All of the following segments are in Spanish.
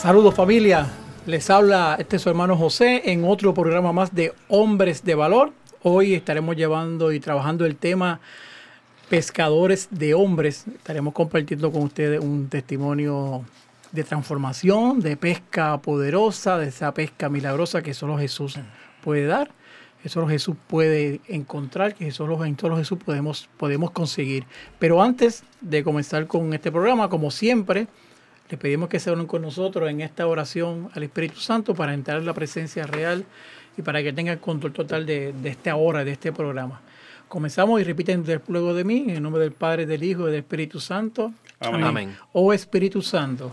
Saludos familia, les habla este su hermano José en otro programa más de Hombres de Valor. Hoy estaremos llevando y trabajando el tema pescadores de hombres. Estaremos compartiendo con ustedes un testimonio de transformación, de pesca poderosa, de esa pesca milagrosa que solo Jesús puede dar, solo Jesús puede encontrar, que solo en solo Jesús podemos, podemos conseguir. Pero antes de comenzar con este programa, como siempre, le pedimos que se unan con nosotros en esta oración al Espíritu Santo para entrar en la presencia real y para que tenga el control total de, de esta hora, de este programa. Comenzamos y repiten luego de mí, en el nombre del Padre, del Hijo y del Espíritu Santo. Amén. Amén. Oh Espíritu Santo.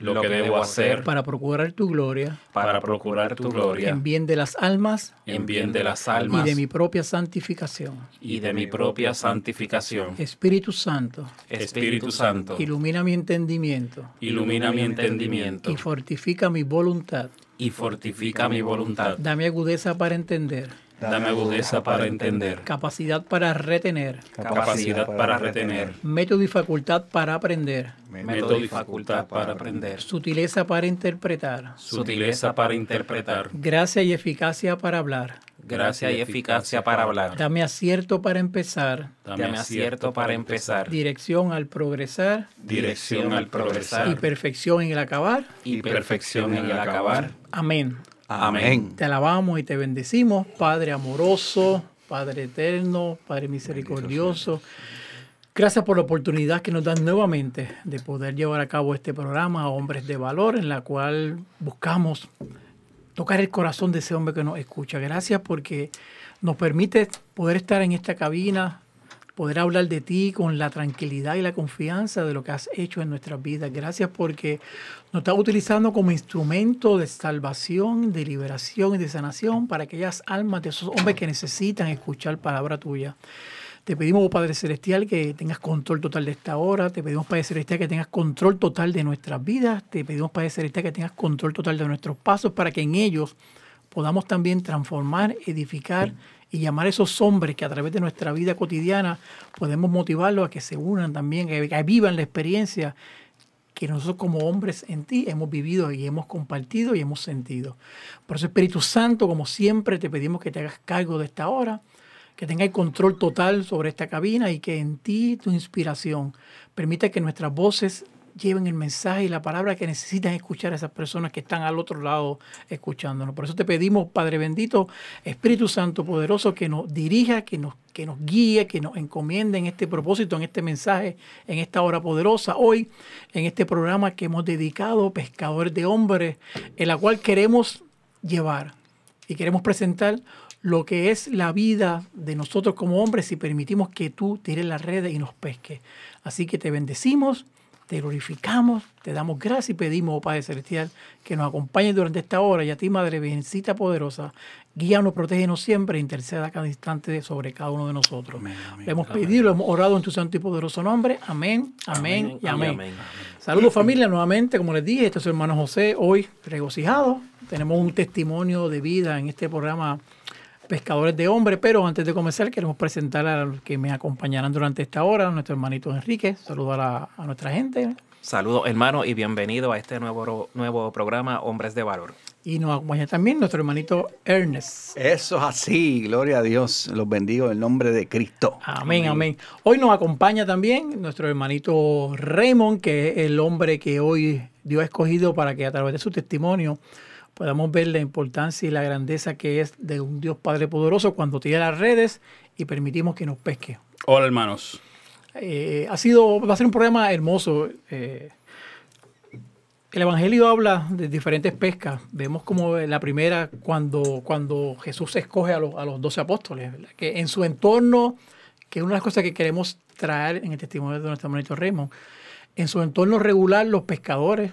lo que debo hacer para procurar tu gloria, para procurar tu gloria, en bien de las almas, en bien de las almas, y de mi propia santificación, y de mi propia santificación. Espíritu Santo, Espíritu Santo, ilumina mi entendimiento, ilumina mi entendimiento, y fortifica mi voluntad, y fortifica mi voluntad. Dame agudeza para entender Dame agudeza para entender. Capacidad para retener. Capacidad para retener. Método y facultad para aprender. Método y facultad para aprender. Sutileza para interpretar. Sutileza para interpretar. Gracia y eficacia para hablar. Gracia y eficacia para hablar. Dame acierto para empezar. Dame acierto para empezar. Dirección al progresar. Dirección al progresar. Y perfección en el acabar. Y perfección en el acabar. Amén. Amén. Te alabamos y te bendecimos, Padre amoroso, Padre eterno, Padre misericordioso. Gracias por la oportunidad que nos dan nuevamente de poder llevar a cabo este programa Hombres de Valor, en la cual buscamos tocar el corazón de ese hombre que nos escucha. Gracias porque nos permite poder estar en esta cabina, poder hablar de ti con la tranquilidad y la confianza de lo que has hecho en nuestras vidas. Gracias porque nos estás utilizando como instrumento de salvación, de liberación y de sanación para aquellas almas de esos hombres que necesitan escuchar palabra tuya. Te pedimos, Padre Celestial, que tengas control total de esta hora. Te pedimos, Padre Celestial, que tengas control total de nuestras vidas. Te pedimos, Padre Celestial, que tengas control total de nuestros pasos para que en ellos podamos también transformar, edificar y llamar a esos hombres que a través de nuestra vida cotidiana podemos motivarlos a que se unan también, que vivan la experiencia que nosotros como hombres en ti hemos vivido y hemos compartido y hemos sentido. Por eso Espíritu Santo, como siempre, te pedimos que te hagas cargo de esta hora, que tengas control total sobre esta cabina y que en ti tu inspiración permita que nuestras voces lleven el mensaje y la palabra que necesitan escuchar a esas personas que están al otro lado escuchándonos. Por eso te pedimos, Padre bendito, Espíritu Santo poderoso, que nos dirija, que nos, que nos guíe, que nos encomiende en este propósito, en este mensaje, en esta hora poderosa, hoy, en este programa que hemos dedicado, Pescadores de Hombres, en la cual queremos llevar y queremos presentar lo que es la vida de nosotros como hombres si permitimos que tú tires la red y nos pesques. Así que te bendecimos te glorificamos, te damos gracias y pedimos, oh Padre Celestial, que nos acompañes durante esta hora y a ti, Madre Biencita Poderosa, guíanos, protégenos siempre e interceda cada instante sobre cada uno de nosotros. Le hemos pedido, lo hemos orado en tu santo y poderoso nombre. Amén, amén, y amén. Saludos familia nuevamente, como les dije, este es su hermano José, hoy regocijado. Tenemos un testimonio de vida en este programa pescadores de hombres, pero antes de comenzar queremos presentar a los que me acompañarán durante esta hora, a nuestro hermanito Enrique, saludar a, a nuestra gente. Saludos hermano y bienvenido a este nuevo, nuevo programa Hombres de Valor. Y nos acompaña también nuestro hermanito Ernest. Eso es así, gloria a Dios, los bendigo en el nombre de Cristo. Amén, amén. Hoy nos acompaña también nuestro hermanito Raymond, que es el hombre que hoy Dios ha escogido para que a través de su testimonio podamos ver la importancia y la grandeza que es de un Dios Padre poderoso cuando tira las redes y permitimos que nos pesque. Hola hermanos. Eh, ha sido, va a ser un programa hermoso. eh, el Evangelio habla de diferentes pescas. Vemos como la primera, cuando, cuando Jesús escoge a los, a los 12 apóstoles, ¿verdad? que en su entorno, que es una de las cosas que queremos traer en el testimonio de nuestro hermanito Raymond, en su entorno regular, los pescadores,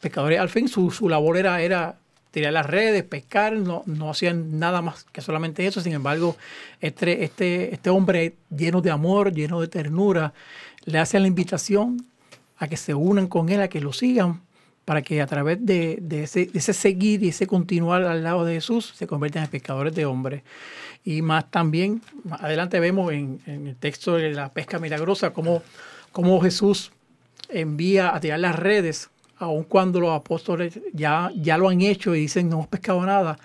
pescadores al fin, su, su labor era, era tirar las redes, pescar, no, no hacían nada más que solamente eso. Sin embargo, este, este, este hombre lleno de amor, lleno de ternura, le hace la invitación a que se unan con él, a que lo sigan, para que a través de, de ese, de ese seguir y ese continuar al lado de Jesús se conviertan en pescadores de hombres. Y más también, más adelante vemos en, en el texto de la pesca milagrosa cómo, cómo Jesús envía a tirar las redes, aun cuando los apóstoles ya, ya lo han hecho y dicen no hemos pescado nada,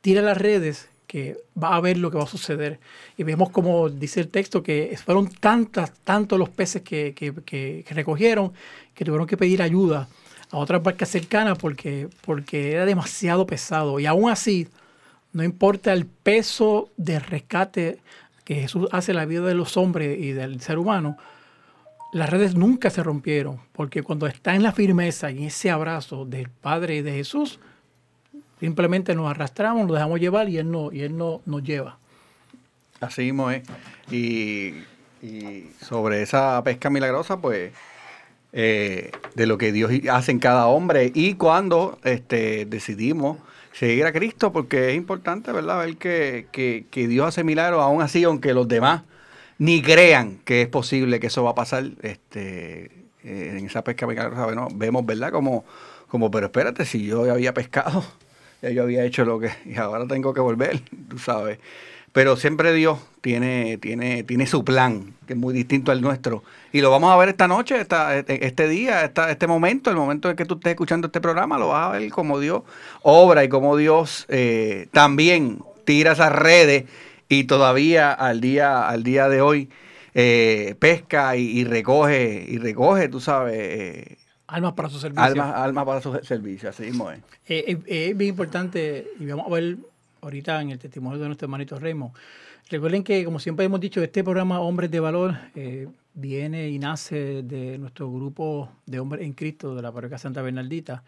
tira las redes que va a ver lo que va a suceder. Y vemos como dice el texto que fueron tantas, tantos los peces que, que- que- recogieron que tuvieron que pedir ayuda a otras barcas cercanas porque, porque era demasiado pesado. Y aún así, no importa el peso de rescate que Jesús hace en la vida de los hombres y del ser humano, las redes nunca se rompieron, porque cuando está en la firmeza y en ese abrazo del Padre y de Jesús, simplemente nos arrastramos, nos dejamos llevar y Él, no, y él no, nos lleva. Así mismo y sobre esa pesca milagrosa, pues, eh, de lo que Dios hace en cada hombre y cuando este, decidimos seguir a Cristo, porque es importante, ¿verdad? Ver que, que, que Dios hace milagros, aún así, aunque los demás ni crean que es posible que eso va a pasar, este, eh, en esa pesca milagrosa, bueno, vemos, ¿verdad? Como, como, pero espérate, si yo había pescado, yo había hecho lo que, y ahora tengo que volver, tú sabes. Pero siempre Dios tiene, tiene, tiene su plan, que es muy distinto al nuestro. Y lo vamos a ver esta noche, esta, este, este día, esta, este momento, el momento en que tú estés escuchando este programa, lo vas a ver como Dios obra y como Dios eh, también tira esas redes y todavía al día, al día de hoy eh, pesca y, y recoge, y recoge, tú sabes, eh, Almas para su servicio. almas alma para su servicio, así mismo es. Eh, eh, es bien importante, y vamos a ver ahorita en el testimonio de nuestro hermanito Raymond. Recuerden que, como siempre hemos dicho, este programa Hombres de Valor eh, viene y nace de nuestro grupo de hombres en Cristo de la parroquia Santa Bernardita.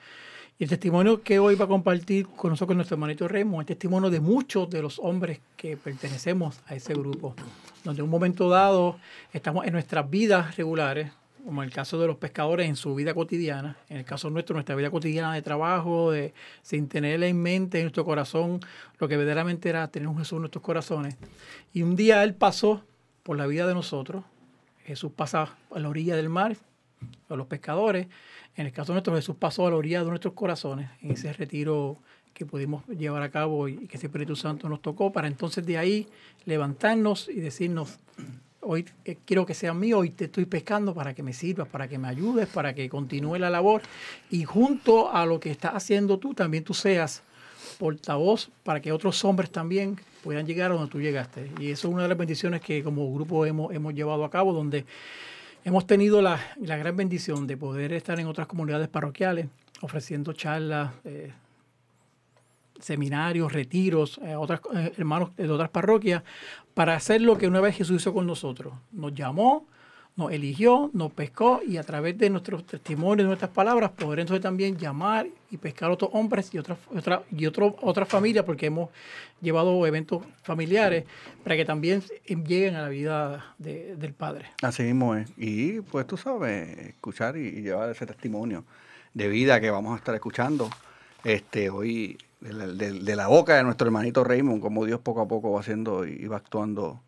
Y el testimonio que hoy va a compartir con nosotros nuestro hermanito Raymond es testimonio de muchos de los hombres que pertenecemos a ese grupo, donde en un momento dado estamos en nuestras vidas regulares, como en el caso de los pescadores en su vida cotidiana, en el caso nuestro, nuestra vida cotidiana de trabajo, de, sin tener en mente en nuestro corazón lo que verdaderamente era tener un Jesús en nuestros corazones. Y un día Él pasó por la vida de nosotros, Jesús pasa a la orilla del mar, a los pescadores, en el caso nuestro Jesús pasó a la orilla de nuestros corazones, en ese retiro que pudimos llevar a cabo y que ese Espíritu Santo nos tocó, para entonces de ahí levantarnos y decirnos, hoy eh, quiero que sea mío, hoy te estoy pescando para que me sirvas, para que me ayudes, para que continúe la labor. Y junto a lo que estás haciendo tú, también tú seas portavoz para que otros hombres también puedan llegar a donde tú llegaste. Y eso es una de las bendiciones que como grupo hemos, hemos llevado a cabo, donde hemos tenido la, gran bendición de poder estar en otras comunidades parroquiales, ofreciendo charlas, eh, seminarios, retiros, eh, otras, eh, hermanos de otras parroquias, para hacer lo que una vez Jesús hizo con nosotros. Nos llamó, nos eligió, nos pescó y a través de nuestros testimonios, nuestras palabras, poder entonces también llamar y pescar a otros hombres y otras otra, y otras familias, porque hemos llevado eventos familiares para que también lleguen a la vida de- del Padre. Así mismo es. Y pues tú sabes, escuchar y, llevar ese testimonio de vida que vamos a estar escuchando este hoy de la boca de nuestro hermanito Raymond, como Dios poco a poco va haciendo y va actuando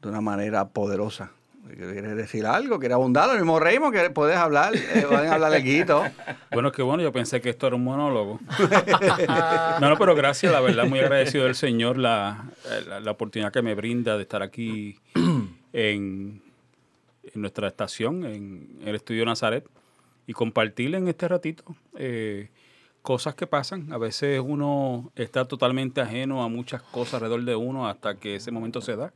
de una manera poderosa. ¿Quieres decir algo? ¿Quieres abundar? Lo mismo Raymond, que puedes hablar, eh, pueden hablar guito. Bueno, qué bueno, yo pensé que esto era un monólogo. no, no, pero gracias, la verdad, muy agradecido del Señor la, la, la oportunidad que me brinda de estar aquí en, en nuestra estación, en el Estudio Nazaret, y compartir en este ratito eh, cosas que pasan. A veces uno está totalmente ajeno a muchas cosas alrededor de uno hasta que ese momento se da.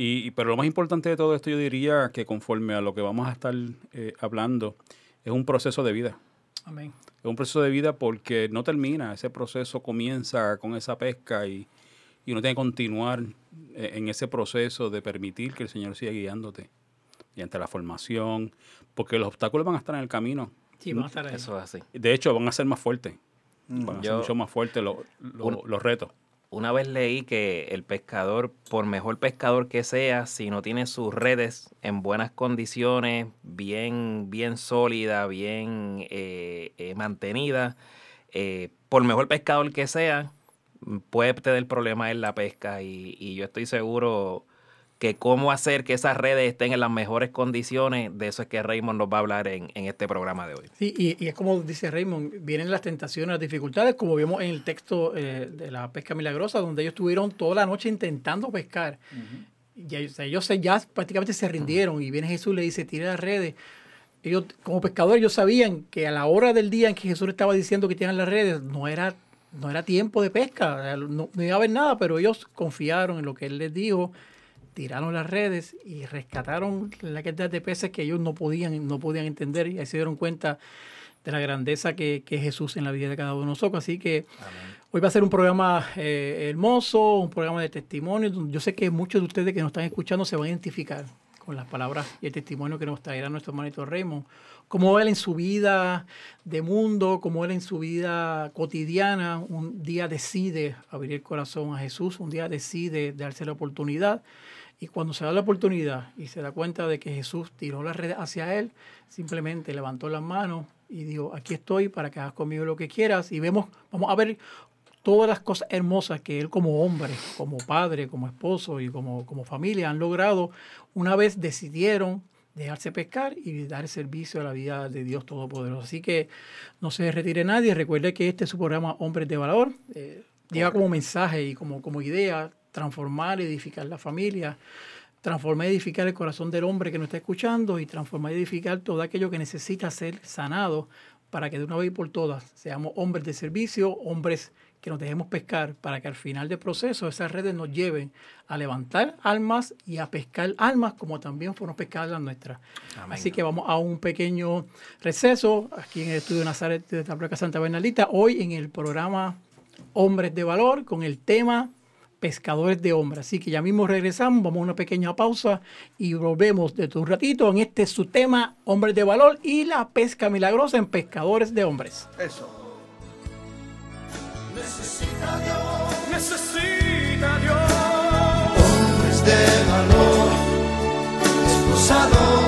Y, pero lo más importante de todo esto, yo diría que conforme a lo que vamos a estar eh, hablando, es un proceso de vida. Amén. Es un proceso de vida porque no termina, ese proceso comienza con esa pesca y, y uno tiene que continuar eh, en ese proceso de permitir que el Señor siga guiándote y ante la formación, porque los obstáculos van a estar en el camino. Sí, vamos a estar ahí. Eso es así. De hecho, van a ser más fuertes. Van a ser mucho más fuertes los, los retos. Una vez leí que el pescador, por mejor pescador que sea, si no tiene sus redes en buenas condiciones, bien, bien sólida, bien eh, eh, mantenida, eh, por mejor pescador que sea, puede tener problemas en la pesca. Y yo estoy seguro que cómo hacer que esas redes estén en las mejores condiciones, de eso es que Raymond nos va a hablar en, en este programa de hoy. Sí, y, y es como dice Raymond, vienen las tentaciones, las dificultades, como vimos en el texto eh, de la pesca milagrosa, donde ellos estuvieron toda la noche intentando pescar. Y ellos, o sea, ellos se- ya prácticamente se rindieron y viene Jesús y le dice, tira las redes. Ellos, como pescadores, ellos sabían que a la hora del día en que Jesús estaba diciendo que tiran las redes, no era, no era tiempo de pesca, no, no iba a haber nada, pero ellos confiaron en lo que Él les dijo, tiraron las redes y rescataron la cantidad de peces que ellos no podían, no podían entender y ahí se dieron cuenta de la grandeza que, que es Jesús en la vida de cada uno de nosotros. Así que hoy va a ser un programa eh, hermoso, un programa de testimonio. Yo sé que muchos de ustedes que nos están escuchando se van a identificar con las palabras y el testimonio que nos traerá nuestro hermanito Raymond. Cómo él en su vida de mundo, cómo él en su vida cotidiana, un día decide abrir el corazón a Jesús, un día decide darse la oportunidad. Y cuando se da la oportunidad y se da cuenta de que Jesús tiró la red hacia él, simplemente levantó las manos y dijo, aquí estoy para que hagas conmigo lo que quieras. Y vemos, vamos a ver todas las cosas hermosas que él como hombre, como padre, como esposo y como, como familia han logrado una vez decidieron dejarse pescar y dar servicio a la vida de Dios Todopoderoso. Así que no se retire nadie. Recuerde que este es su programa Hombres de Valor. Eh, lleva como mensaje y como, como idea transformar, edificar la familia, transformar y edificar el corazón del hombre que nos está escuchando y transformar y edificar todo aquello que necesita ser sanado para que de una vez y por todas seamos hombres de servicio, hombres que nos dejemos pescar para que al final del proceso esas redes nos lleven a levantar almas y a pescar almas como también fueron pescadas las nuestras. Así que vamos a un pequeño receso aquí en el estudio Nazaret de la Placa Santa Bernalita, hoy en el programa Hombres de Valor con el tema Pescadores de Hombres. Así que ya mismo regresamos, vamos a una pequeña pausa y volvemos de un ratito en este su tema Hombres de Valor y la pesca milagrosa en Pescadores de Hombres. Eso. Necesita Dios, necesita Dios. hombres de valor, esposados,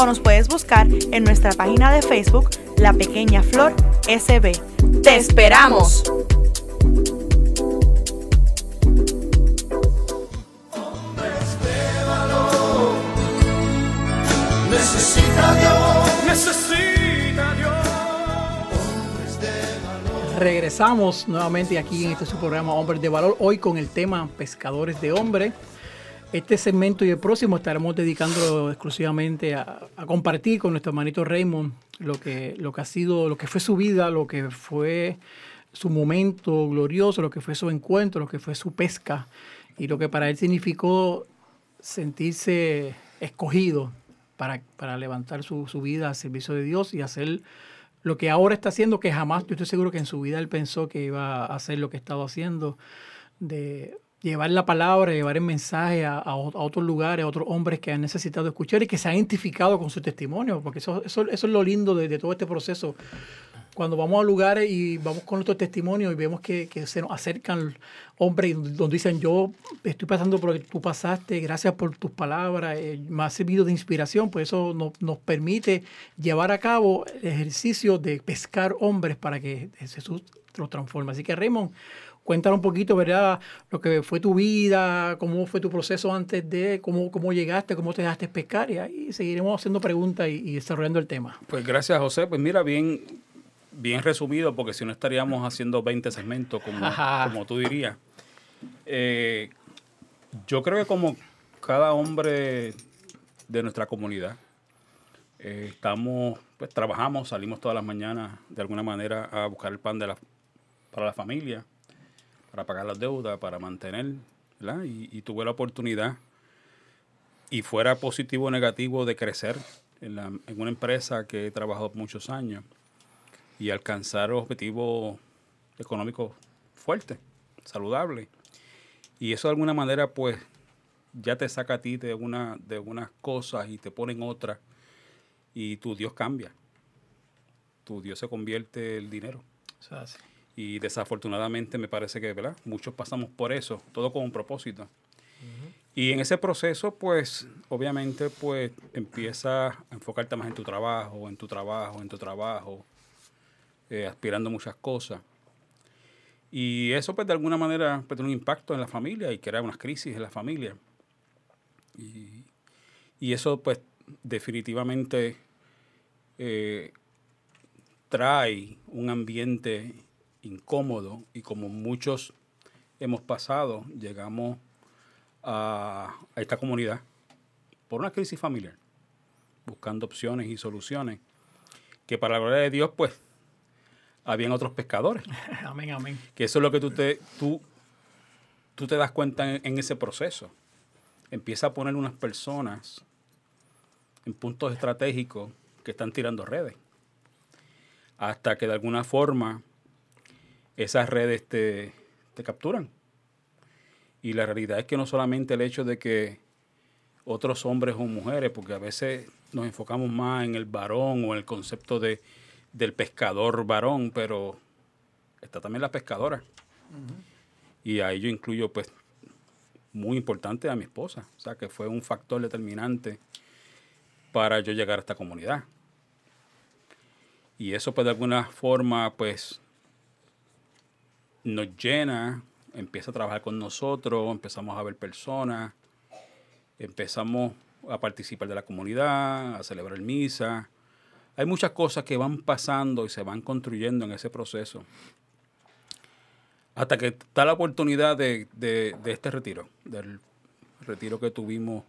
o nos puedes buscar en nuestra página de Facebook La Pequeña Flor SB. ¡Te esperamos! Regresamos nuevamente aquí en este su programa Hombres de Valor, hoy con el tema Pescadores de Hombres. Este segmento y el próximo estaremos dedicándolo exclusivamente a, compartir con nuestro hermanito Raymond lo que, lo que ha sido, lo que fue su vida, lo que fue su momento glorioso, lo que fue su encuentro, lo que fue su pesca y lo que para él significó sentirse escogido para, para levantar su, su vida al servicio de Dios y hacer lo que ahora está haciendo, que jamás, yo estoy seguro que en su vida él pensó que iba a hacer lo que estaba haciendo, de llevar la palabra, llevar el mensaje a, a otros lugares, a otros hombres que han necesitado escuchar y que se han identificado con su testimonio, porque eso, eso, eso es lo lindo de, todo este proceso. Cuando vamos a lugares y vamos con nuestro testimonio y vemos que, que se nos acercan hombres donde dicen, yo estoy pasando por lo que tú pasaste, gracias por tus palabras, eh, me ha servido de inspiración, pues eso nos, nos permite llevar a cabo el ejercicio de pescar hombres para que Jesús los transforme. Así que Raymond, cuéntanos un poquito, ¿verdad? Lo que fue tu vida, cómo fue tu proceso antes de, cómo, cómo llegaste, cómo te dejaste pescar y ahí seguiremos haciendo preguntas y, y desarrollando el tema. Pues gracias, José. Pues mira, bien, bien resumido, porque si no estaríamos haciendo 20 segmentos, como, como tú dirías. Eh, yo creo que como cada hombre de nuestra comunidad, eh, estamos, pues trabajamos, salimos todas las mañanas de alguna manera a buscar el pan de la, para la familia, para pagar las deudas, para mantener. Y, tuve la oportunidad, y fuera positivo o negativo, de crecer en, la- en una empresa que he trabajado muchos años y alcanzar objetivos económicos fuertes, saludables. Y eso de alguna manera, pues, ya te saca a ti de, una, de unas cosas y te pone en otras. Y tu Dios cambia. Tu Dios se convierte en dinero. Y desafortunadamente me parece que, ¿verdad? Muchos pasamos por eso, todo con un propósito. Y en ese proceso, pues, obviamente, pues, empiezas a enfocarte más en tu trabajo, en tu trabajo, en tu trabajo, eh, aspirando muchas cosas. Y eso, pues, de alguna manera, pues, tiene un impacto en la familia y crea unas crisis en la familia. Y, y eso, pues, definitivamente eh, trae un ambiente incómodo y como muchos hemos pasado, llegamos a, a esta comunidad por una crisis familiar, buscando opciones y soluciones, que para la gloria de Dios, pues, habían otros pescadores, amén, amén. que eso es lo que tú te, tú, tú te das cuenta en, en ese proceso. Empieza a poner unas personas en puntos estratégicos que están tirando redes, hasta que de alguna forma esas redes te, te capturan. Y la realidad es que no solamente el hecho de que otros hombres o mujeres, porque a veces nos enfocamos más en el varón o en el concepto de, del pescador varón, pero está también la pescadora. Y ahí yo incluyo, pues, muy importante a mi esposa. O sea, que fue un factor determinante para yo llegar a esta comunidad. Y eso, pues, de alguna forma, pues, nos llena, empieza a trabajar con nosotros, empezamos a ver personas, empezamos a participar de la comunidad, a celebrar misa. Hay muchas cosas que van pasando y se van construyendo en ese proceso. Hasta que está la oportunidad de, de- de este retiro, del retiro que tuvimos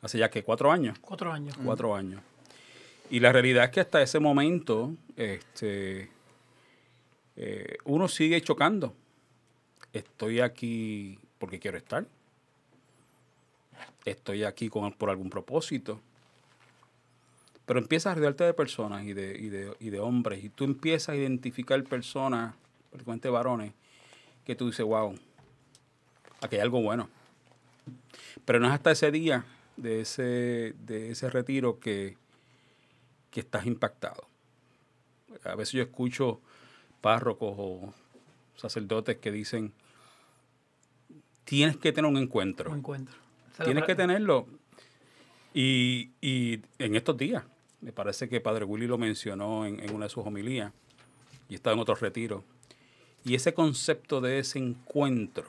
hace ya que cuatro años Cuatro años. cuatro años. Y la realidad es que hasta ese momento este, eh, uno sigue chocando. Estoy aquí porque quiero estar. Estoy aquí por algún propósito. Pero empiezas a rodearte de personas y de, y, de, y de hombres. Y tú empiezas a identificar personas, frecuentemente varones, que tú dices, wow, aquí hay algo bueno. Pero no es hasta ese día de ese, de ese retiro que, que estás impactado. A veces yo escucho párrocos o sacerdotes que dicen, tienes que tener un encuentro. Un encuentro. Tienes que tenerlo. Y, y en estos días, me parece que Padre Willy lo mencionó en, en una de sus homilías, y estaba en otros retiros. Y ese concepto de ese encuentro,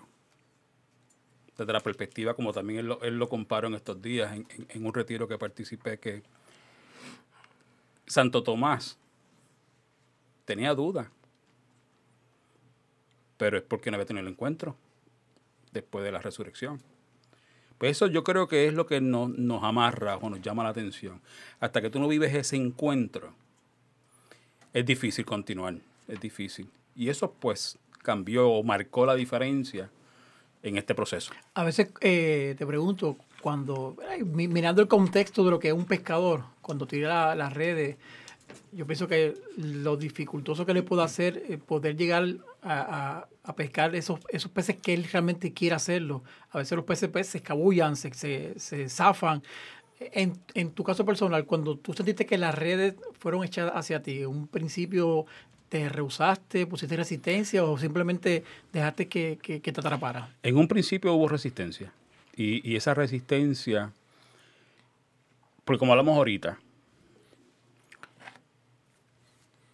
desde la perspectiva, como también él lo, él lo comparó en estos días, en, en- en un retiro que participé, que Santo Tomás tenía dudas, pero es porque no había tenido el encuentro después de la resurrección. Pues eso yo creo que es lo que nos, nos amarra o nos llama la atención. Hasta que tú no vives ese encuentro, es difícil continuar, es difícil. Y eso pues cambió o marcó la diferencia en este proceso. A veces eh, te pregunto, cuando, mirando el contexto de lo que es un pescador, cuando tira la- las redes, yo pienso que lo dificultoso que le puede hacer eh, poder llegar a, a- a pescar esos, esos peces que él realmente quiere hacerlo. A veces los peces pues, se escabullan, se, se, se zafan. En, en tu caso personal, cuando tú sentiste que las redes fueron echadas hacia ti, ¿en un principio te rehusaste, pusiste resistencia o simplemente dejaste que, que, que te atrapara? En un principio hubo resistencia. Y, y esa resistencia, porque como hablamos ahorita,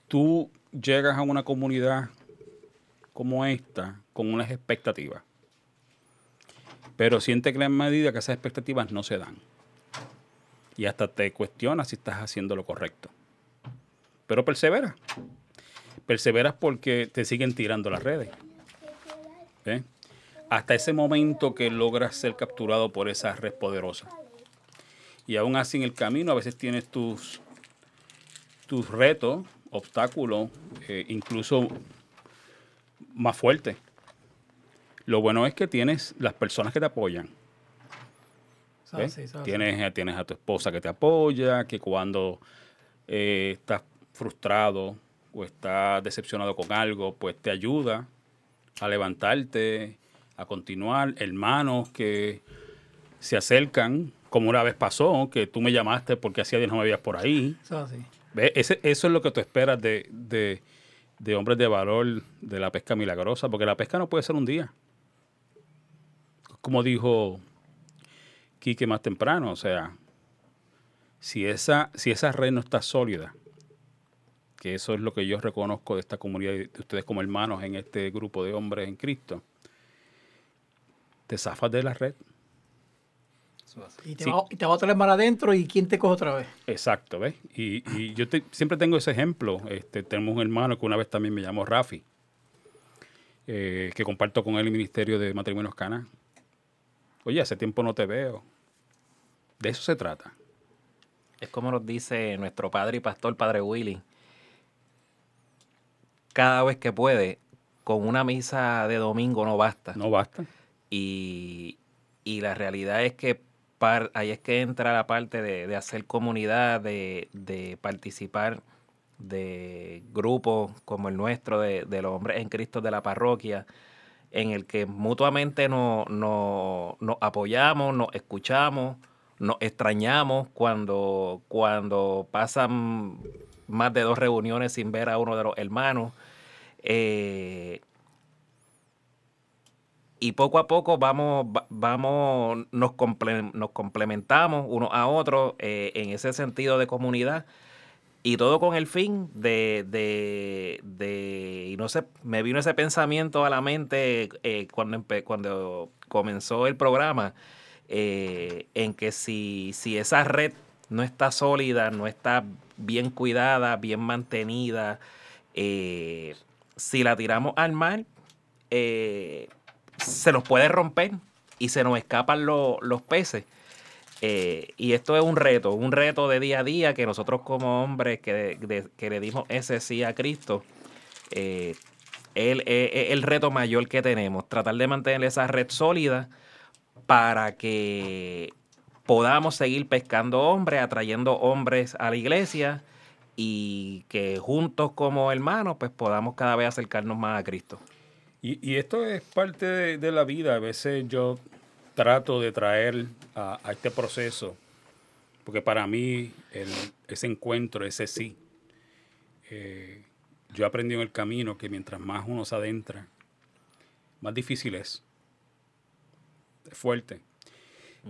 tú llegas a una comunidad como esta, con unas expectativas. Pero siente que en medida que esas expectativas no se dan. Y hasta te cuestionas si estás haciendo lo correcto. Pero persevera. Perseveras porque te siguen tirando las redes. ¿eh? Hasta ese momento que logras ser capturado por esa red poderosa. Y aún así en el camino a veces tienes tus, tus retos, obstáculos, eh, incluso más fuertes. Lo bueno es que tienes las personas que te apoyan. Tienes, eh, tienes a tu esposa que te apoya, que cuando eh, estás frustrado o estás decepcionado con algo, pues te ayuda a levantarte, a continuar. Hermanos que se acercan, como una vez pasó, que tú me llamaste porque hacía días no me veías por ahí. Ese- eso es lo que tú esperas de, de- de hombres de valor de la pesca milagrosa, porque la pesca no puede ser un día. Como dijo Quique más temprano, o sea, si esa, si esa red no está sólida, que eso es lo que yo reconozco de esta comunidad de ustedes como hermanos en este grupo de hombres en Cristo, te zafas de la red. Y te, Sí. va, y te va a traer mar adentro y quién te coge otra vez. Exacto, ¿ves? Y, y yo te- siempre tengo ese ejemplo. Este, tenemos un hermano que una vez también me llamó Rafi, eh, que comparto con él el Ministerio de Matrimonios Cana. Oye, hace tiempo no te veo. De eso se trata. Es como nos dice nuestro padre y pastor, Padre Willy. Cada vez que puede, con una misa de domingo no basta. No basta. Y, y la realidad es que par- ahí es que entra la parte de, de hacer comunidad, de, de participar de grupos como el nuestro, de, de los hombres en Cristo de la parroquia, en el que mutuamente nos, apoyamos, nos escuchamos, nos extrañamos cuando, cuando pasan más de dos reuniones sin ver a uno de los hermanos. Eh, y poco a poco vamos, va- vamos nos, comple- nos complementamos unos a otros eh, en ese sentido de comunidad. Y todo con el fin de, de, de- y no sé, me vino ese pensamiento a la mente eh, cuando, cuando comenzó el programa, eh, en que si, si esa red no está sólida, no está bien cuidada, bien mantenida, eh, si la tiramos al mar, se nos puede romper y se nos escapan lo- los peces. Eh, y esto es un reto, un reto de día a día que nosotros como hombres que, que le dimos ese sí a Cristo, eh, el, eh, el reto mayor que tenemos, tratar de mantener esa red sólida para que podamos seguir pescando hombres, atrayendo hombres a la iglesia y que juntos como hermanos pues podamos cada vez acercarnos más a Cristo. Y, y esto es parte de, de la vida. A veces yo trato de traer a, a este proceso, porque para mí el- ese encuentro, ese sí, eh, yo aprendí en el camino que mientras más uno se adentra, más difícil es. Es fuerte.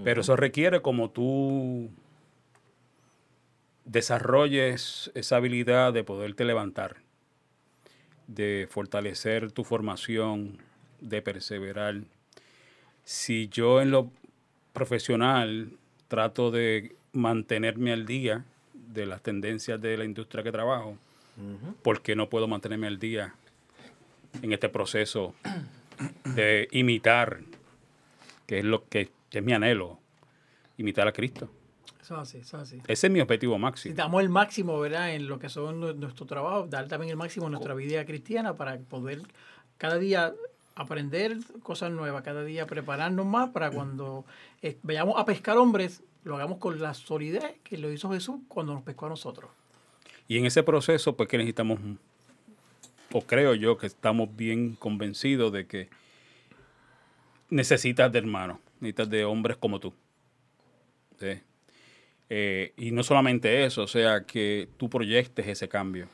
Pero eso requiere como tú desarrolles esa habilidad de poderte levantar de fortalecer tu formación, de perseverar. Si yo en lo profesional trato de mantenerme al día de las tendencias de la industria que trabajo, ¿por qué no puedo mantenerme al día en este proceso de imitar, que es lo que, que es mi anhelo, imitar a Cristo? Eso así, eso así. Ese es mi objetivo Si máximo. damos el máximo, ¿verdad? En lo que son nu- nuestro trabajo, dar también el máximo en nuestra vida cristiana para poder cada día aprender cosas nuevas, cada día prepararnos más para cuando eh, vayamos a pescar hombres, lo hagamos con la solidez que lo hizo Jesús cuando nos pescó a nosotros. Y en ese proceso, pues que necesitamos, o creo yo que estamos bien convencidos de que necesitas de hermanos, necesitas de hombres como tú. ¿sí? Eh, y no solamente eso, o sea, que tú proyectes ese cambio.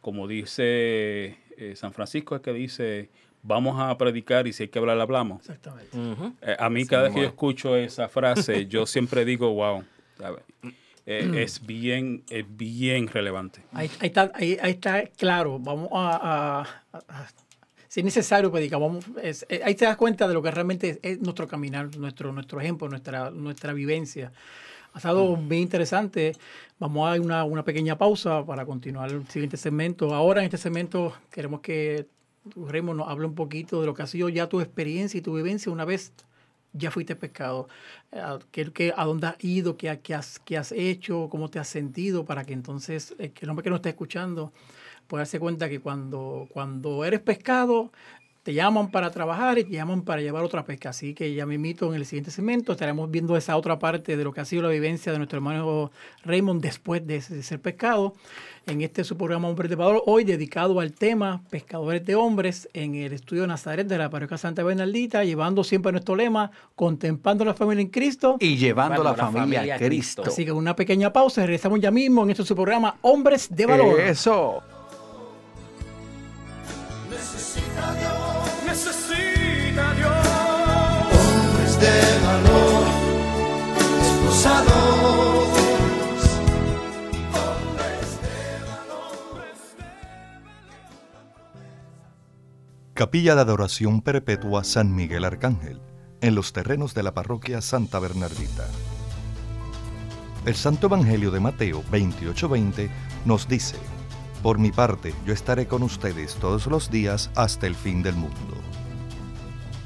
Como dice eh, San Francisco, es que dice, vamos a predicar y si hay que hablar, hablamos. Exactamente. Eh, a mí cada vez que yo escucho esa frase, yo siempre digo, wow, ¿sabes? Eh, es bien, es bien relevante. Ahí, ahí está, ahí, ahí está claro. Vamos a, a- a- a si es necesario, predicamos. Es- eh, ahí te das cuenta de lo que realmente es, es nuestro caminar, nuestro, nuestro ejemplo, nuestra, nuestra vivencia. Ha estado bien interesante. Vamos a una, una pequeña pausa para continuar el siguiente segmento. Ahora en este segmento queremos que Raymond nos hable un poquito de lo que ha sido ya tu experiencia y tu vivencia una vez ya fuiste pescado. Eh, ¿qué- qué- ¿A dónde has ido? ¿Qué, qué has, qué has hecho? ¿Cómo te has sentido? Para que entonces eh, el hombre que nos está escuchando pueda darse cuenta que cuando, cuando eres pescado, te llaman para trabajar y te llaman para llevar otra pesca. Así que ya me invito en el siguiente segmento. Estaremos viendo esa otra parte de lo que ha sido la vivencia de nuestro hermano Raymond después de, de ser pescado. En este su programa Hombres de Valor, hoy dedicado al tema Pescadores de Hombres en el estudio Nazaret de la Parroquia Santa Bernaldita, llevando siempre nuestro lema, contemplando la familia en Cristo. Y llevando la la familia familia a Cristo. Así que una pequeña pausa y regresamos ya mismo en este su programa Hombres de Valor. Eso. Necesita Dios necesita Capilla de Adoración Perpetua San Miguel Arcángel, en los terrenos de la parroquia Santa Bernardita. El Santo Evangelio de Mateo 28:20 nos dice, Por mi parte, yo estaré con ustedes todos los días hasta el fin del mundo.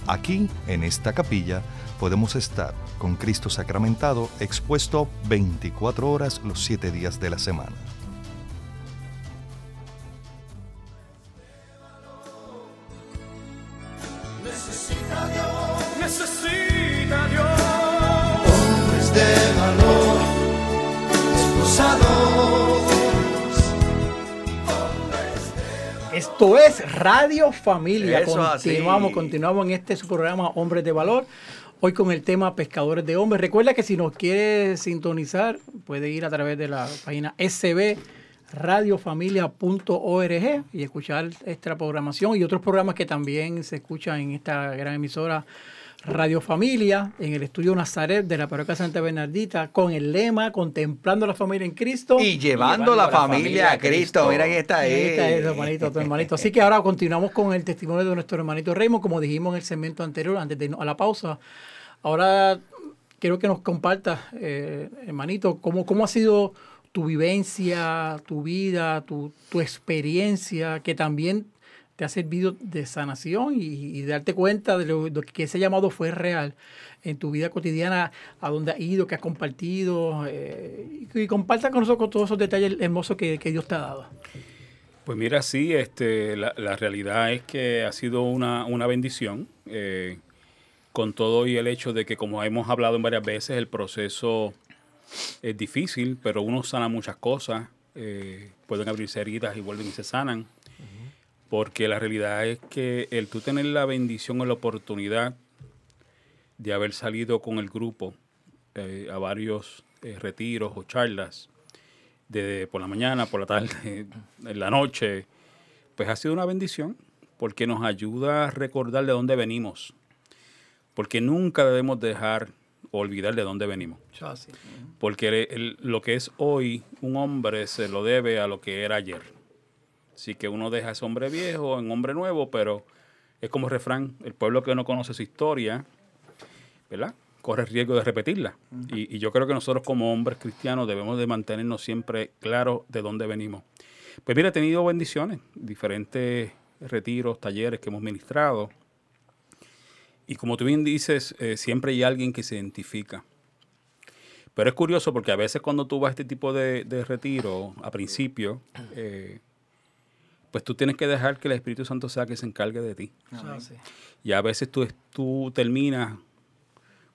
Aquí, en esta capilla, podemos estar con Cristo sacramentado expuesto 24 horas los 7 días de la semana. Necesita Dios Necesita Dios. hombres de valor, esposados. Esto es Radio Familia. Eso así. continuamos, continuamos en este su programa Hombres de Valor. Hoy con el tema Pescadores de Hombres. Recuerda que si nos quiere sintonizar, puede ir a través de la página sbradiofamilia.org y escuchar esta programación y otros programas que también se escuchan en esta gran emisora Radio Familia, en el estudio Nazaret de la parroquia Santa Bernardita, con el lema Contemplando la familia en Cristo. Y llevando la familia a Cristo. Mira, ahí está. Ahí está eso, hermanito, tu hermanito. Así que ahora continuamos con el testimonio de nuestro hermanito Raymond, como dijimos en el segmento anterior, antes de irnos a la pausa. Ahora quiero que nos compartas, eh, hermanito, cómo, cómo ha sido tu vivencia, tu vida, tu, tu experiencia, que también te ha servido de sanación y, darte cuenta de lo, de que ese llamado fue real en tu vida cotidiana, a dónde has ido, que has compartido, eh, y, y comparta con nosotros todos esos detalles hermosos que, que Dios te ha dado. Pues mira, sí, este, la, la realidad es que ha sido una, una bendición, eh, con todo y el hecho de que, como hemos hablado en varias veces, el proceso es difícil, pero uno sana muchas cosas, eh, pueden abrirse heridas y vuelven y se sanan, porque la realidad es que el tú tener la bendición o la oportunidad de haber salido con el grupo eh, a varios eh, retiros o charlas, de por la mañana, por la tarde, en la noche, pues ha sido una bendición porque nos ayuda a recordar de dónde venimos. Porque nunca debemos dejar olvidar de dónde venimos. Porque el- el- lo que es hoy un hombre se lo debe a lo que era ayer. Así que uno deja a ese hombre viejo en hombre nuevo, pero es como refrán, el pueblo que no conoce su historia, ¿verdad? Corre riesgo de repetirla. y, y yo creo que nosotros como hombres cristianos debemos de mantenernos siempre claros de dónde venimos. Pues mira, he tenido bendiciones, diferentes retiros, talleres que hemos ministrado. Y como tú bien dices, eh, siempre hay alguien que se identifica. Pero es curioso porque a veces cuando tú vas a este tipo de, de retiro, a principio, eh, pues tú tienes que dejar que el Espíritu Santo sea que se encargue de ti. Y a veces tú, tú terminas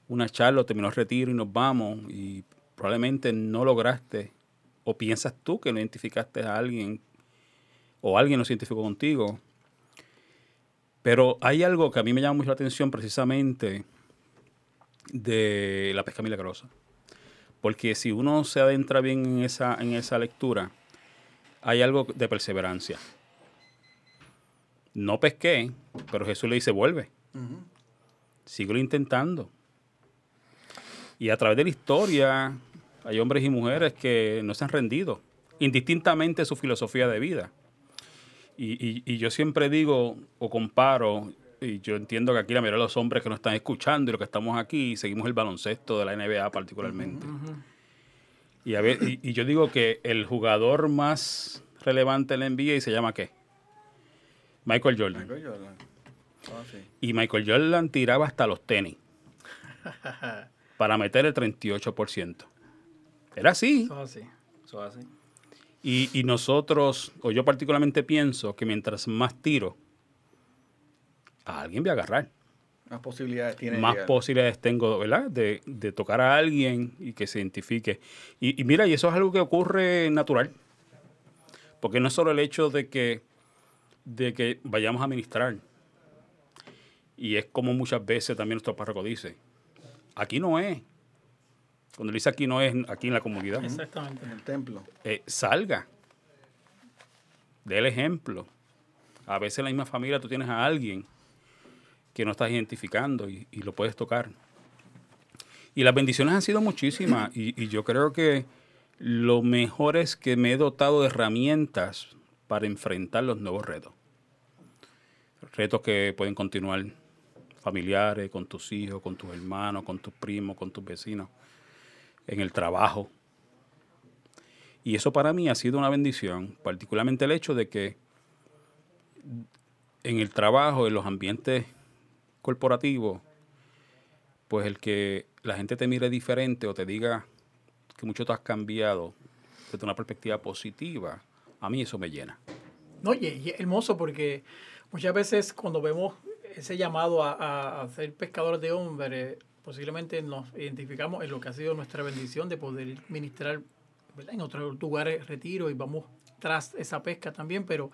una charla o terminas el retiro y nos vamos y probablemente no lograste o piensas tú que no identificaste a alguien o alguien no se identificó contigo. Pero hay algo que a mí me llama mucho la atención precisamente de la pesca milagrosa. Porque si uno se adentra bien en esa, en esa lectura, hay algo de perseverancia. No pesqué, pero Jesús le dice, vuelve. Síguelo intentando. Y a través de la historia hay hombres y mujeres que no se han rendido, indistintamente su filosofía de vida. Y, y- y yo siempre digo o comparo, y yo entiendo que aquí la mayoría de los hombres que nos están escuchando y los que estamos aquí, seguimos el baloncesto de la NBA particularmente. y, a ver, y, y yo digo que el jugador más relevante en la NBA se llama ¿qué? Michael Jordan. Michael Jordan. Ah, sí. Y Michael Jordan tiraba hasta los tenis para meter el 38%. Era así. Eso es así. Eso así. Y, y nosotros, o yo particularmente pienso que mientras más tiro, a alguien voy a agarrar. Más posibilidades tiene. más llegar. posibilidades tengo, ¿verdad? De, de tocar a alguien y que se identifique. Y, y mira, y eso es algo que ocurre natural. Porque no es solo el hecho de que, de que vayamos a ministrar. Y es como muchas veces también nuestro párroco dice, aquí no es. Cuando dice aquí no es aquí en la comunidad. Exactamente. En el templo. Eh, salga. Dé el ejemplo. A veces en la misma familia tú tienes a alguien que no estás identificando y, y lo puedes tocar. Y las bendiciones han sido muchísimas y, y yo creo que lo mejor es que me he dotado de herramientas para enfrentar los nuevos retos. Retos que pueden continuar familiares, con tus hijos, con tus hermanos, con tus primos, con tus vecinos, en el trabajo. Y eso para mí ha sido una bendición, particularmente el hecho de que en el trabajo, en los ambientes corporativos, pues el que la gente te mire diferente o te diga que mucho te has cambiado desde una perspectiva positiva, a mí eso me llena. No, y, es hermoso porque muchas veces cuando vemos ese llamado a, a- a ser pescadores de hombres, posiblemente nos identificamos en lo que ha sido nuestra bendición de poder ministrar ¿verdad? en otros lugares, retiro, y vamos tras esa pesca también, pero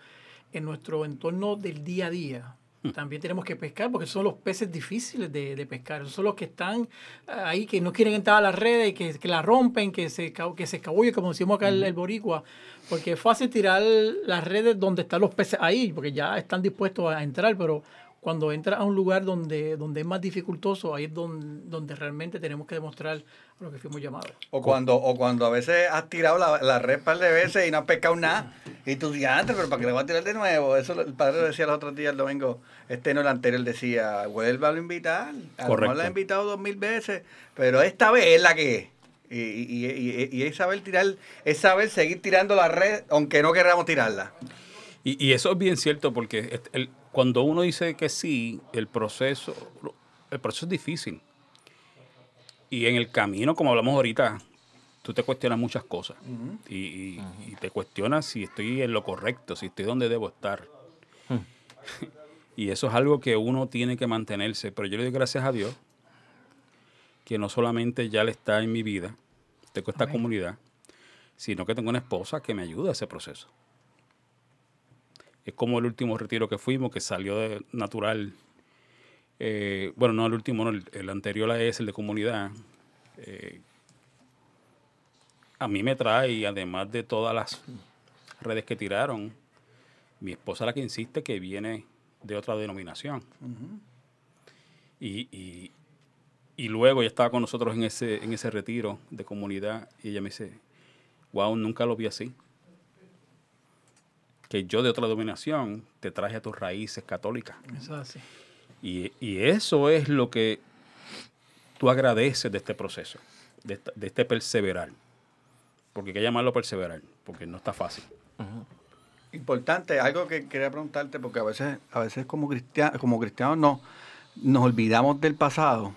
en nuestro entorno del día a día. También tenemos que pescar porque son los peces difíciles de, de pescar. Son los que están ah, ahí, que no quieren entrar a las redes, que, que la rompen, que se, que se escabullen, como decimos acá el, el boricua. Porque es fácil tirar las redes donde están los peces ahí, porque ya están dispuestos a entrar, pero cuando entras a un lugar donde, donde es más dificultoso, ahí es donde, donde realmente tenemos que demostrar a lo que fuimos llamados. O cuando, o cuando a veces has tirado la, la red par de veces y no has pescado nada. Y tú dices, antes, pero ¿para qué le voy a tirar de nuevo? Eso lo- el padre lo decía los otros días, el domingo. Este no, el anterior decía, vuelva a invitar. A lo mejor la ha invitado dos mil veces, pero esta vez es la que es. Y, y, y, y- es saber tirar, es saber seguir tirando la red, aunque no queramos tirarla. Y, y eso es bien cierto porque est- el- cuando uno dice que sí, el proceso, el proceso es difícil. Y en el camino, como hablamos ahorita, tú te cuestionas muchas cosas. y, y- y te cuestionas si estoy en lo correcto, si estoy donde debo estar. y eso es algo que uno tiene que mantenerse. Pero yo le doy gracias a Dios que no solamente ya le está en mi vida, tengo esta comunidad, sino que tengo una esposa que me ayuda a ese proceso. Es como el último retiro que fuimos, que salió de natural. eh, bueno, no el último, no, el, el anterior a ese, el de comunidad. eh, a mí me trae, además de todas las redes que tiraron, mi esposa la que insiste que viene de otra denominación. y, y- y luego ella estaba con nosotros en ese, en ese retiro de comunidad y ella me dice, wow, nunca lo vi así que yo de otra denominación te traje a tus raíces católicas. Eso es así. Y, y eso es lo que tú agradeces de este proceso, de, esta- de este perseverar. Porque hay que llamarlo perseverar, porque no está fácil. Importante, algo que quería preguntarte, porque a veces, a veces como cristianos, como cristianos no, nos olvidamos del pasado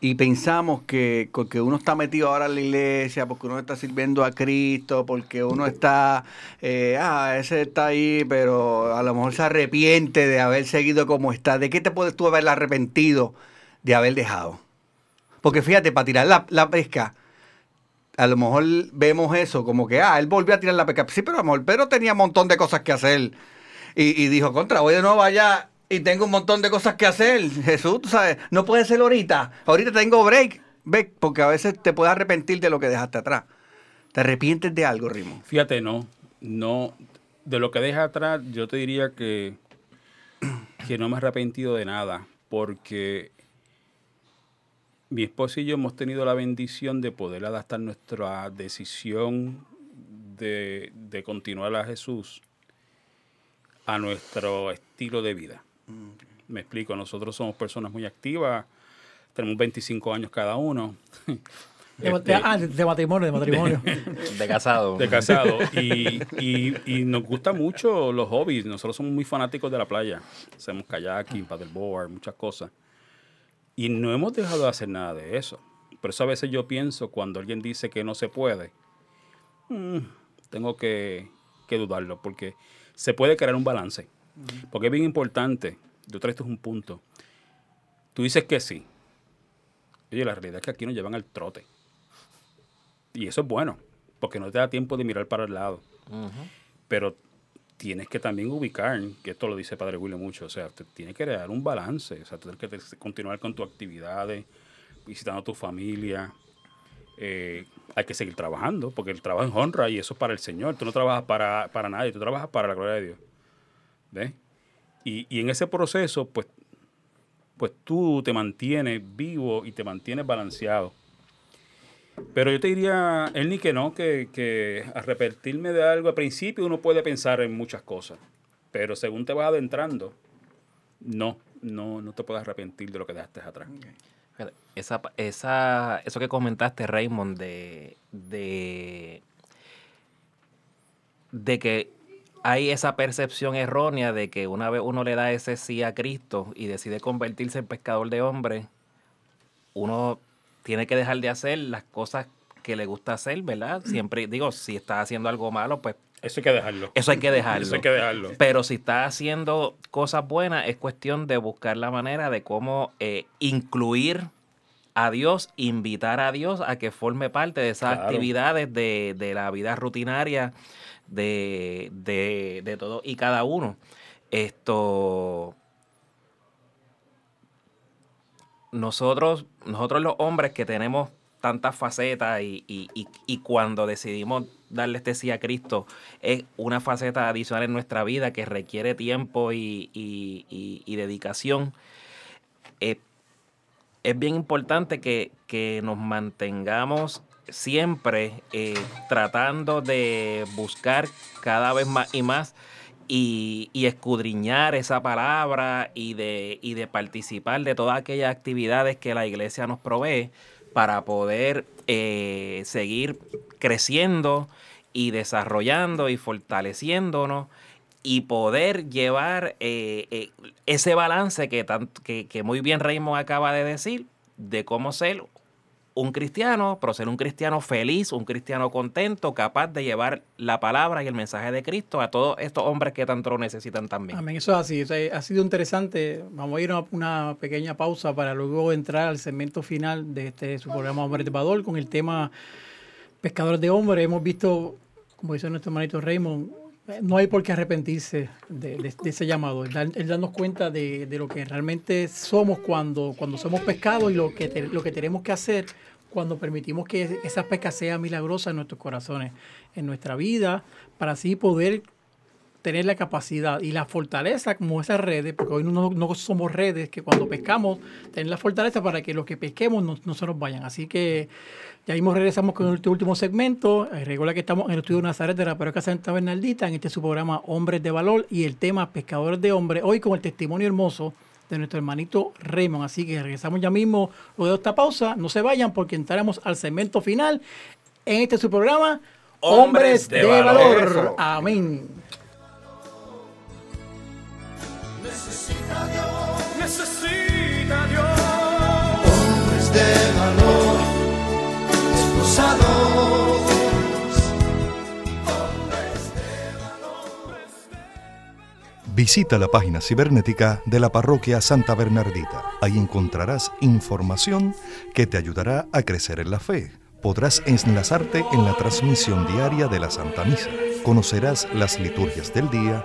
y pensamos que porque uno está metido ahora en la iglesia, porque uno está sirviendo a Cristo, porque uno está, eh, ah, ese está ahí, pero a lo mejor se arrepiente de haber seguido como está. ¿De qué te puedes tú haber arrepentido de haber dejado? Porque fíjate, para tirar la, la pesca, a lo mejor vemos eso como que, ah, él volvió a tirar la pesca. Sí, pero a lo mejor Pedro tenía un montón de cosas que hacer. Y, y dijo, contra, voy de nuevo allá y tengo un montón de cosas que hacer. Jesús, tú sabes, no puede ser ahorita. Ahorita tengo break. Ve, porque a veces te puedes arrepentir de lo que dejaste atrás. Te arrepientes de algo, Rimo. Fíjate, no, no, de lo que deja atrás, yo te diría que, que no me he arrepentido de nada, porque mi esposo y yo hemos tenido la bendición de poder adaptar nuestra decisión de, de continuar a Jesús a nuestro estilo de vida. Me explico, nosotros somos personas muy activas, tenemos 25 años cada uno. De, Este, de- ah, de- matrimonio, de matrimonio. De casado. de casado. Y, y- y nos gusta mucho los hobbies. Nosotros somos muy fanáticos de la playa. Hacemos kayaking, paddleboard, muchas cosas. Y no hemos dejado de hacer nada de eso. Por eso a veces yo pienso cuando alguien dice que no se puede, mm, tengo que, que dudarlo, porque se puede crear un balance. Porque es bien importante. Yo traigo un punto. Tú dices que sí. Oye, la realidad es que aquí nos llevan al trote. Y eso es bueno, porque no te da tiempo de mirar para el lado. Pero tienes que también ubicar, que esto lo dice Padre William mucho, o sea, te tienes que crear un balance, o sea, tienes que te- continuar con tus actividades, visitando a tu familia. Eh, hay que seguir trabajando, porque el trabajo es honra y eso es para el Señor. Tú no trabajas para, para nadie, tú trabajas para la gloria de Dios. Y, y en ese proceso, pues, pues tú te mantienes vivo y te mantienes balanceado. Pero yo te diría, Ernie, que no, que, que arrepentirme de algo, al principio uno puede pensar en muchas cosas, pero según te vas adentrando, no, no, no te puedes arrepentir de lo que dejaste atrás. Fíjate, Esa, esa, eso que comentaste, Raymond, de, de, de que hay esa percepción errónea de que una vez uno le da ese sí a Cristo y decide convertirse en pescador de hombres, uno tiene que dejar de hacer las cosas que le gusta hacer, ¿verdad? Siempre digo, si está haciendo algo malo, pues Eso hay que dejarlo. eso hay que dejarlo. Eso hay que dejarlo. Pero si está haciendo cosas buenas, es cuestión de buscar la manera de cómo eh, incluir a Dios, invitar a Dios a que forme parte de esas Claro. actividades de, de la vida rutinaria de, de, de todo y cada uno. Esto. Nosotros, nosotros los hombres que tenemos tantas facetas y, y- y- y cuando decidimos darle este sí a Cristo, es una faceta adicional en nuestra vida que requiere tiempo y, dedicación. Eh, es bien importante que, que nos mantengamos siempre eh, tratando de buscar cada vez más y más y, escudriñar esa palabra y de, y de participar de todas aquellas actividades que la iglesia nos provee para poder eh, seguir creciendo y desarrollando y fortaleciéndonos y poder llevar eh, ese balance que, que muy bien Raymond acaba de decir, de cómo ser un cristiano, pero ser un cristiano feliz, un cristiano contento, capaz de llevar la palabra y el mensaje de Cristo a todos estos hombres que tanto lo necesitan también. Amén, eso es así. Ha sido interesante. Vamos a ir a una pequeña pausa para luego entrar al segmento final de este su programa Hombre de Bador con el tema Pescadores de Hombres. Hemos visto, como dice nuestro hermanito Raymond, no hay por qué arrepentirse de, ese llamado. El, dar- el darnos cuenta de, lo que realmente somos cuando, cuando somos pescados y lo que, lo que tenemos que hacer cuando permitimos que esa pesca sea milagrosa en nuestros corazones, en nuestra vida, para así poder tener la capacidad y la fortaleza como esas redes, porque hoy no, no somos redes, que cuando pescamos, tener la fortaleza para que los que pesquemos no, no se nos vayan. Así que ya mismo regresamos con este último segmento. Eh, Recuerda que estamos en el estudio Nazaret de la Parroquia Santa Bernaldita, en este su programa Hombres de Valor y el tema Pescadores de Hombres, hoy con el testimonio hermoso de nuestro hermanito Raymond. Así que regresamos ya mismo luego de esta pausa. No se vayan porque entraremos al segmento final en este su programa Hombres de, Valor. Amén. Necesita Dios necesita Dios. hombres de valor, esforzados. Visita la página cibernética de la parroquia Santa Bernardita. Ahí encontrarás información que te ayudará a crecer en la fe. Podrás enlazarte en la transmisión diaria de la Santa Misa. Conocerás las liturgias del día,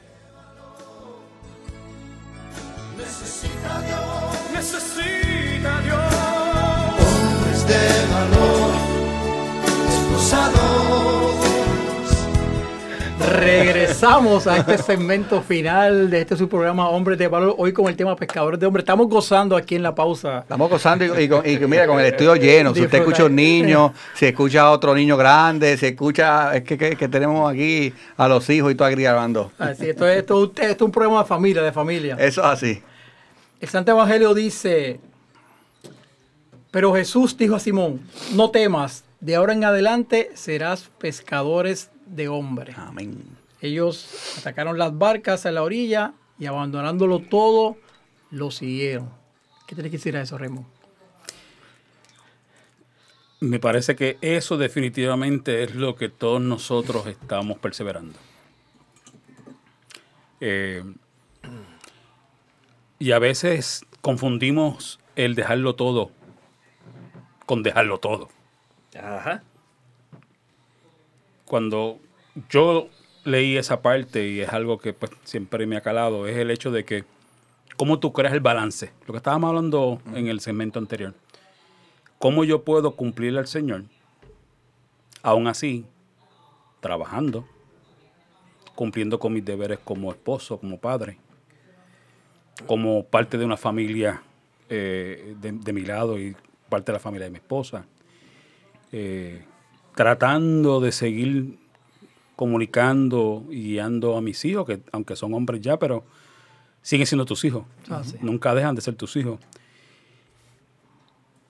Regresamos a este segmento final de este su programa Hombres de Valor, hoy con el tema pescadores de hombres. Estamos gozando aquí en la pausa. Estamos gozando y, y con, y mira, con el estudio lleno. Si usted escucha un niño, si escucha a otro niño grande, si escucha, es que, que- que tenemos aquí a los hijos y todo grabando. Así, esto, es, esto, esto es un programa de familia, de familia. Eso es así. El Santo Evangelio dice, pero Jesús dijo a Simón, no temas, de ahora en adelante serás pescadores de hombres. Amén. Ellos atacaron las barcas a la orilla y abandonándolo todo, lo siguieron. ¿Qué tiene que decir a eso, Remo? Me parece que eso definitivamente es lo que todos nosotros estamos perseverando. Eh, y a veces confundimos el dejarlo todo con dejarlo todo. Ajá. Cuando yo leí esa parte y es algo que pues, siempre me ha calado, es el hecho de que cómo tú creas el balance. Lo que estábamos hablando en el segmento anterior. ¿Cómo yo puedo cumplirle al Señor? Aún así, trabajando, cumpliendo con mis deberes como esposo, como padre, como parte de una familia eh, de, de mi lado y parte de la familia de mi esposa. Eh, tratando de seguir comunicando y guiando a mis hijos, que aunque son hombres ya, pero siguen siendo tus hijos. Ah, sí. Nunca dejan de ser tus hijos.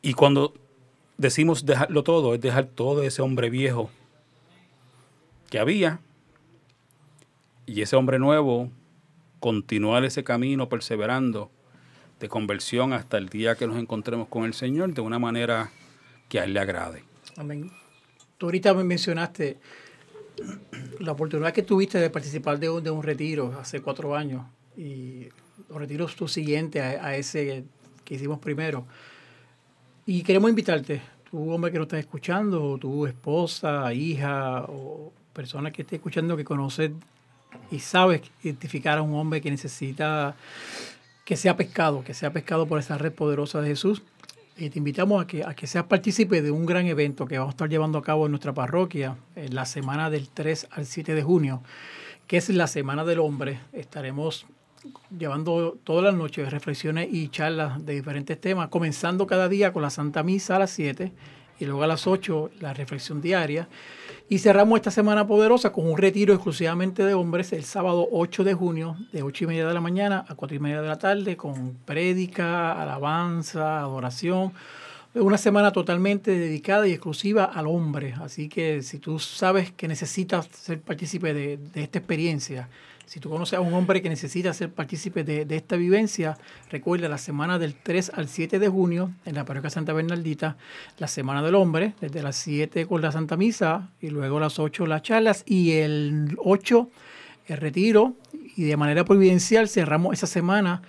Y cuando decimos dejarlo todo, es dejar todo ese hombre viejo que había y ese hombre nuevo continuar ese camino perseverando de conversión hasta el día que nos encontremos con el Señor de una manera que a Él le agrade. Amén. Tú ahorita me mencionaste la oportunidad que tuviste de participar de un, de un retiro hace cuatro años y los retiros tu siguiente a, a ese que hicimos primero. Y queremos invitarte, tú hombre que nos estás escuchando, o tu esposa, hija o persona que esté escuchando que conoces y sabes identificar a un hombre que necesita que sea pescado, que sea pescado por esa red poderosa de Jesús. Y te invitamos a que, a que seas partícipe de un gran evento que vamos a estar llevando a cabo en nuestra parroquia en la semana del 3 al 7 de junio, que es la Semana del Hombre. Estaremos llevando todas las noches reflexiones y charlas de diferentes temas, comenzando cada día con la Santa Misa a las 7 y luego a las 8 la reflexión diaria. Y cerramos esta semana poderosa con un retiro exclusivamente de hombres el sábado 8 de junio, de 8 y media de la mañana a 4 y media de la tarde, con prédica, alabanza, adoración. Una semana totalmente dedicada y exclusiva al hombre. Así que si tú sabes que necesitas ser partícipe de, de esta experiencia, si tú conoces a un hombre que necesita ser partícipe de, de esta vivencia, recuerda la semana del 3 al 7 de junio en la parroquia Santa Bernardita, la Semana del Hombre, desde las 7 con la Santa Misa y luego las 8 las charlas y el 8 el retiro y de manera providencial cerramos esa semana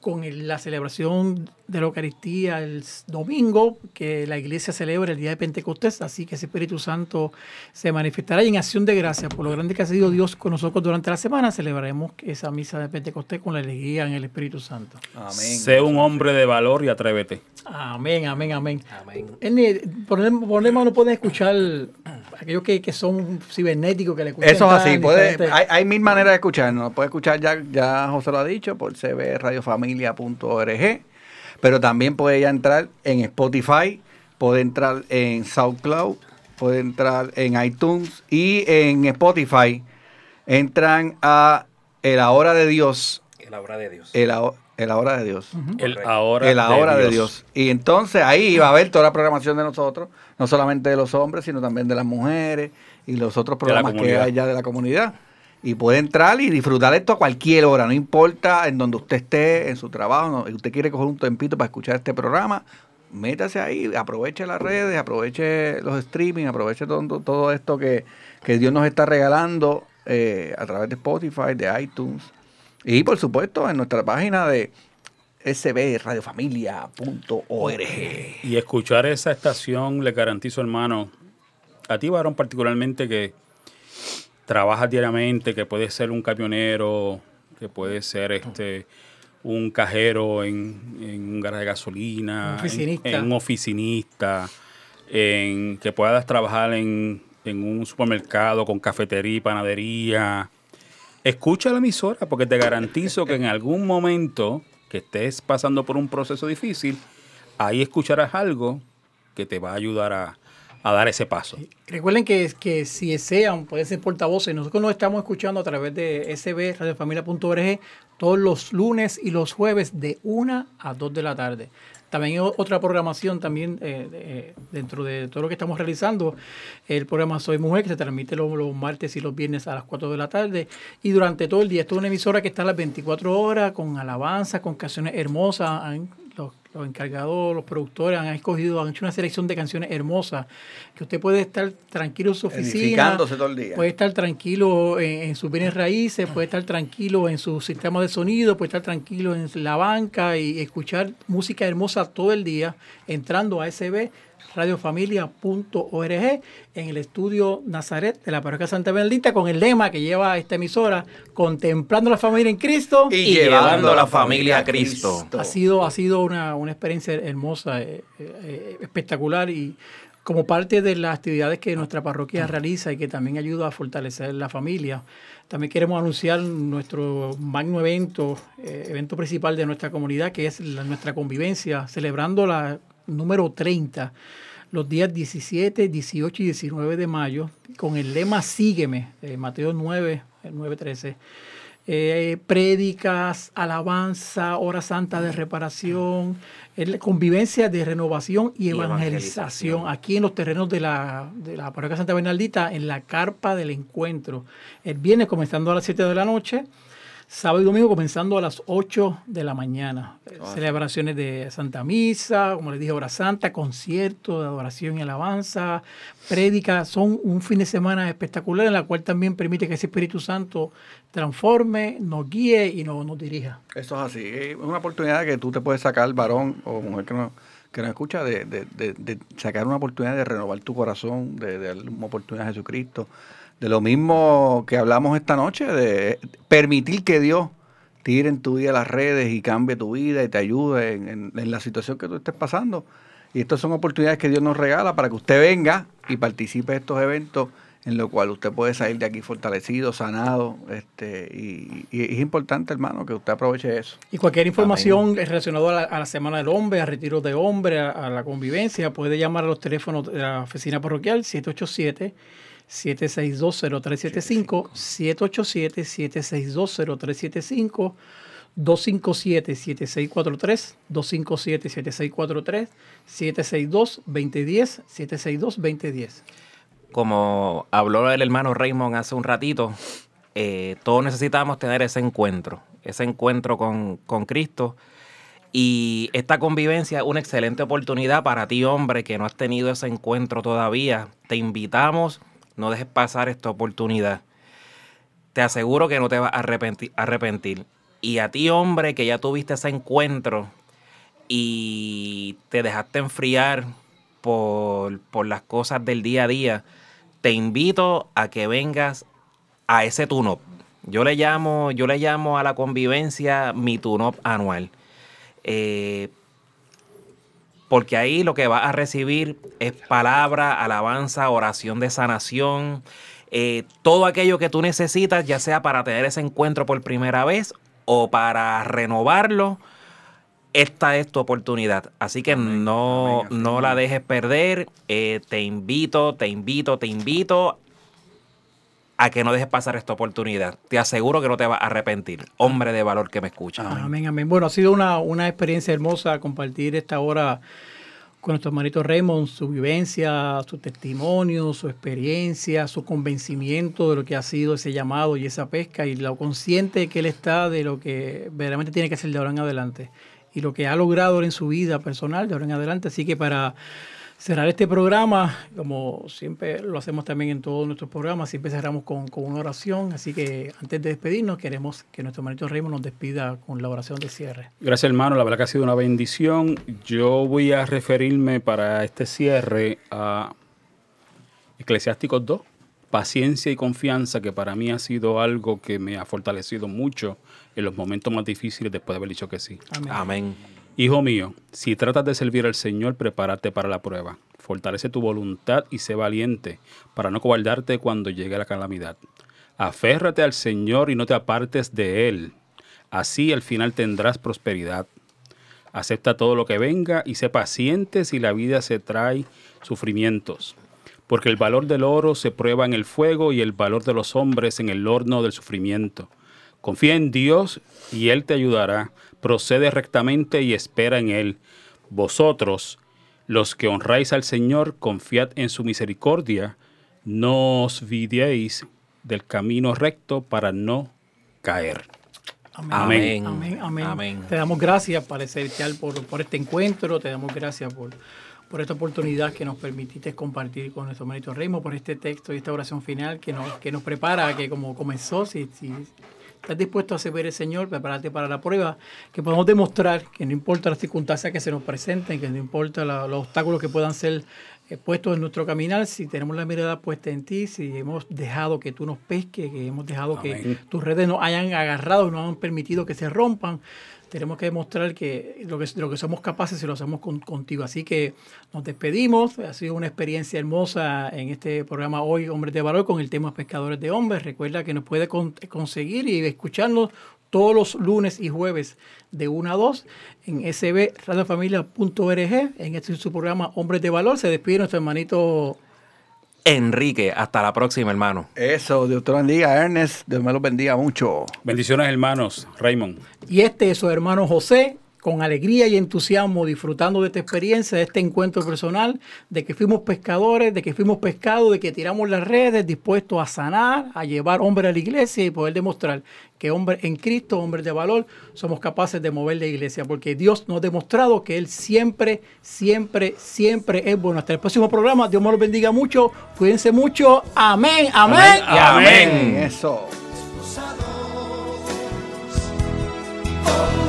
con la celebración de la Eucaristía el domingo, que la iglesia celebra el día de Pentecostés, así que ese Espíritu Santo se manifestará y en acción de gracias por lo grande que ha sido Dios con nosotros durante la semana, celebraremos esa misa de Pentecostés con la alegría en el Espíritu Santo. Amén. Sé un hombre de valor y atrévete. Amén, amén, amén. Amén. Ernie, Problema no pueden escuchar aquellos que, que son cibernéticos que le escuchan Eso es así. Puede, hay, hay mil maneras de escucharnos. Puede escuchar, ya, ya José lo ha dicho, por cbradiofamilia.org. Pero también puede ya entrar en Spotify, puede entrar en SoundCloud, puede entrar en iTunes y en Spotify entran a El Ahora de Dios. En la obra de Dios. El, el Ahora de Dios. El ahora, el ahora de Dios. Y entonces ahí va a haber toda la programación de nosotros, no solamente de los hombres, sino también de las mujeres y los otros programas que hay ya de la comunidad. Y puede entrar y disfrutar esto a cualquier hora, no importa en donde usted esté, en su trabajo, usted quiere coger un tempito para escuchar este programa, métase ahí, aproveche las redes, aproveche los streaming, aproveche todo, todo esto que, que Dios nos está regalando eh, a través de Spotify, de iTunes. Y por supuesto en nuestra página de sbradiofamilia.org. Y escuchar esa estación, le garantizo, hermano, a ti, varón, particularmente que trabajas diariamente, que puede ser un camionero, que puede ser este un cajero en, en un garaje de gasolina, Un oficinista. En, en un oficinista, en que puedas trabajar en, en un supermercado con cafetería y panadería, escucha la emisora porque te garantizo que en algún momento que estés pasando por un proceso difícil, ahí escucharás algo que te va a ayudar a, a dar ese paso. Recuerden que, que si desean, pueden ser portavoces. Nosotros nos estamos escuchando a través de SB, radiofamilia.org, todos los lunes y los jueves de 1 a 2 de la tarde. También hay otra programación también eh, de- dentro de todo lo que estamos realizando. El programa Soy Mujer, que se transmite los, los martes y los viernes a las 4 de la tarde. Y durante todo el día. Esto es una emisora que está a las 24 horas con alabanza, con canciones hermosas. Han- los, encargados, los productores han escogido, han hecho una selección de canciones hermosas que usted puede estar tranquilo en su oficina. Edificándose todo el día. Puede estar tranquilo en, en sus bienes raíces, puede estar tranquilo en su sistema de sonido, puede estar tranquilo en la banca y escuchar música hermosa todo el día, entrando a SB radiofamilia.org en el estudio Nazaret de la parroquia Santa Bernardita con el lema que lleva esta emisora, contemplando la familia en Cristo Y llevando la familia a Cristo. ha sido, ha sido una, una experiencia hermosa, eh, eh, espectacular y como parte de las actividades que nuestra parroquia realiza y que también ayuda a fortalecer la familia. También queremos anunciar nuestro magno evento, eh, evento principal de nuestra comunidad, que es la- nuestra convivencia, celebrando la número 30, los días 17, 18 y 19 de mayo, con el lema Sígueme, de Mateo 9, eh, 9, 13 eh, prédicas, alabanza, hora santa de reparación, el- convivencia de renovación y, Y evangelización, evangelización. aquí en los terrenos de la, de la parroquia Santa Bernaldita, en la carpa del encuentro. El viernes comenzando a las 7 de la noche, sábado y domingo comenzando a las 8 de la mañana. Celebraciones de Santa Misa, como les dije, hora santa, conciertos de adoración y alabanza, prédicas. Son un fin de semana espectacular en la cual también permite que ese Espíritu Santo transforme, nos guíe y nos, nos dirija. Eso es así. Es una oportunidad que tú te puedes sacar, varón o mujer que nos, que nos escucha, de, de- de- de sacar una oportunidad de renovar tu corazón, de, de darle una oportunidad a Jesucristo. De lo mismo que hablamos esta noche, de permitir que Dios tire en tu vida las redes y cambie tu vida y te ayude en, en- en la situación que tú estés pasando. Y estas son oportunidades que Dios nos regala para que usted venga y participe de estos eventos en lo cual usted puede salir de aquí fortalecido, sanado, este, y, y es importante, hermano, que usted aproveche eso. Y cualquier información relacionada a la, a la Semana del Hombre, a retiro de hombre, a, a la convivencia, puede llamar a los teléfonos de la oficina parroquial 787 7620375 787 7620375 257-7643, 257-7643, 762-2010, 762-2010. Como habló el hermano Raymond hace un ratito, eh, todos necesitamos tener ese encuentro, ese encuentro con, con Cristo. Y esta convivencia es una excelente oportunidad para ti, hombre, que no has tenido ese encuentro todavía. Te invitamos, no dejes pasar esta oportunidad. Te aseguro que no te vas a arrepentir. arrepentir. Y a ti, hombre, que ya tuviste ese encuentro y te dejaste enfriar por, por las cosas del día a día, te invito a que vengas a ese tune-up. Yo le llamo, yo le llamo a la convivencia mi tune-up anual. Eh, porque ahí lo que vas a recibir es palabra, alabanza, oración de sanación, eh, todo aquello que tú necesitas, ya sea para tener ese encuentro por primera vez o para renovarlo, esta es tu oportunidad. Así que no, amén, no la dejes perder. Eh, te invito, te invito, te invito a que no dejes pasar esta oportunidad. Te aseguro que no te vas a arrepentir. Hombre de valor que me escucha. Amén, amén. Bueno, ha sido una, una experiencia hermosa compartir esta hora con nuestro hermanito Raymond, su vivencia, su testimonio, su experiencia, su convencimiento de lo que ha sido ese llamado y esa pesca y lo consciente que él está de lo que verdaderamente tiene que hacer de ahora en adelante y lo que ha logrado en su vida personal de ahora en adelante. Así que para cerrar este programa, como siempre lo hacemos también en todos nuestros programas, siempre cerramos con, con una oración. Así que antes de despedirnos, queremos que nuestro hermanito Raymond nos despida con la oración de cierre. Gracias, hermano. La verdad que ha sido una bendición. Yo voy a referirme para este cierre a Eclesiásticos 2, paciencia y confianza, que para mí ha sido algo que me ha fortalecido mucho en los momentos más difíciles después de haber dicho que sí. Amén. Amén. Hijo mío, si tratas de servir al Señor, prepárate para la prueba. Fortalece tu voluntad y sé valiente para no cobardarte cuando llegue la calamidad. Aférrate al Señor y no te apartes de Él. Así al final tendrás prosperidad. Acepta todo lo que venga y sé paciente si la vida se trae sufrimientos. Porque el valor del oro se prueba en el fuego y el valor de los hombres en el horno del sufrimiento. Confía en Dios y Él te ayudará. Procede rectamente y espera en Él. Vosotros, los que honráis al Señor, confiad en su misericordia. No os vidéis del camino recto para no caer. Amén. Amén. Amén. Amén. Te damos gracias, Padre Celestial, por, por este encuentro. Te damos gracias por, por esta oportunidad que nos permitiste compartir con nuestro mérito Reino, por este texto y esta oración final que nos, que nos prepara, que como comenzó, si, si estás dispuesto a servir el Señor, prepárate para la prueba, que podamos demostrar que no importa las circunstancias que se nos presenten, que no importa los obstáculos que puedan ser puestos en nuestro caminar, si tenemos la mirada puesta en ti, si hemos dejado que tú nos pesques, que hemos dejado que tus redes nos hayan agarrado no han permitido que se rompan, tenemos que demostrar que lo que, lo que somos capaces si lo hacemos con- contigo. Así que nos despedimos. Ha sido una experiencia hermosa en este programa hoy, Hombres de Valor, con el tema Pescadores de Hombres. Recuerda que nos puede con- conseguir y escucharnos todos los lunes y jueves de 1 a 2 en sbradiofamilia.org. En este su programa Hombres de Valor. Se despide nuestro hermanito Enrique, hasta la próxima, hermano. Eso, Dios te lo bendiga, Ernest. Dios me lo bendiga mucho. Bendiciones, hermanos. Raymond. Y este es su hermano José, con alegría y entusiasmo, disfrutando de esta experiencia, de este encuentro personal, de que fuimos pescadores, de que fuimos pescados, de que tiramos las redes, dispuestos a sanar, a llevar hombres a la iglesia y poder demostrar que hombres en Cristo, hombres de valor, somos capaces de mover la iglesia, porque Dios nos ha demostrado que Él siempre, siempre, siempre es bueno. Hasta el próximo programa, Dios me los bendiga mucho, cuídense mucho, amén, amén, Y amén. Eso. Oh,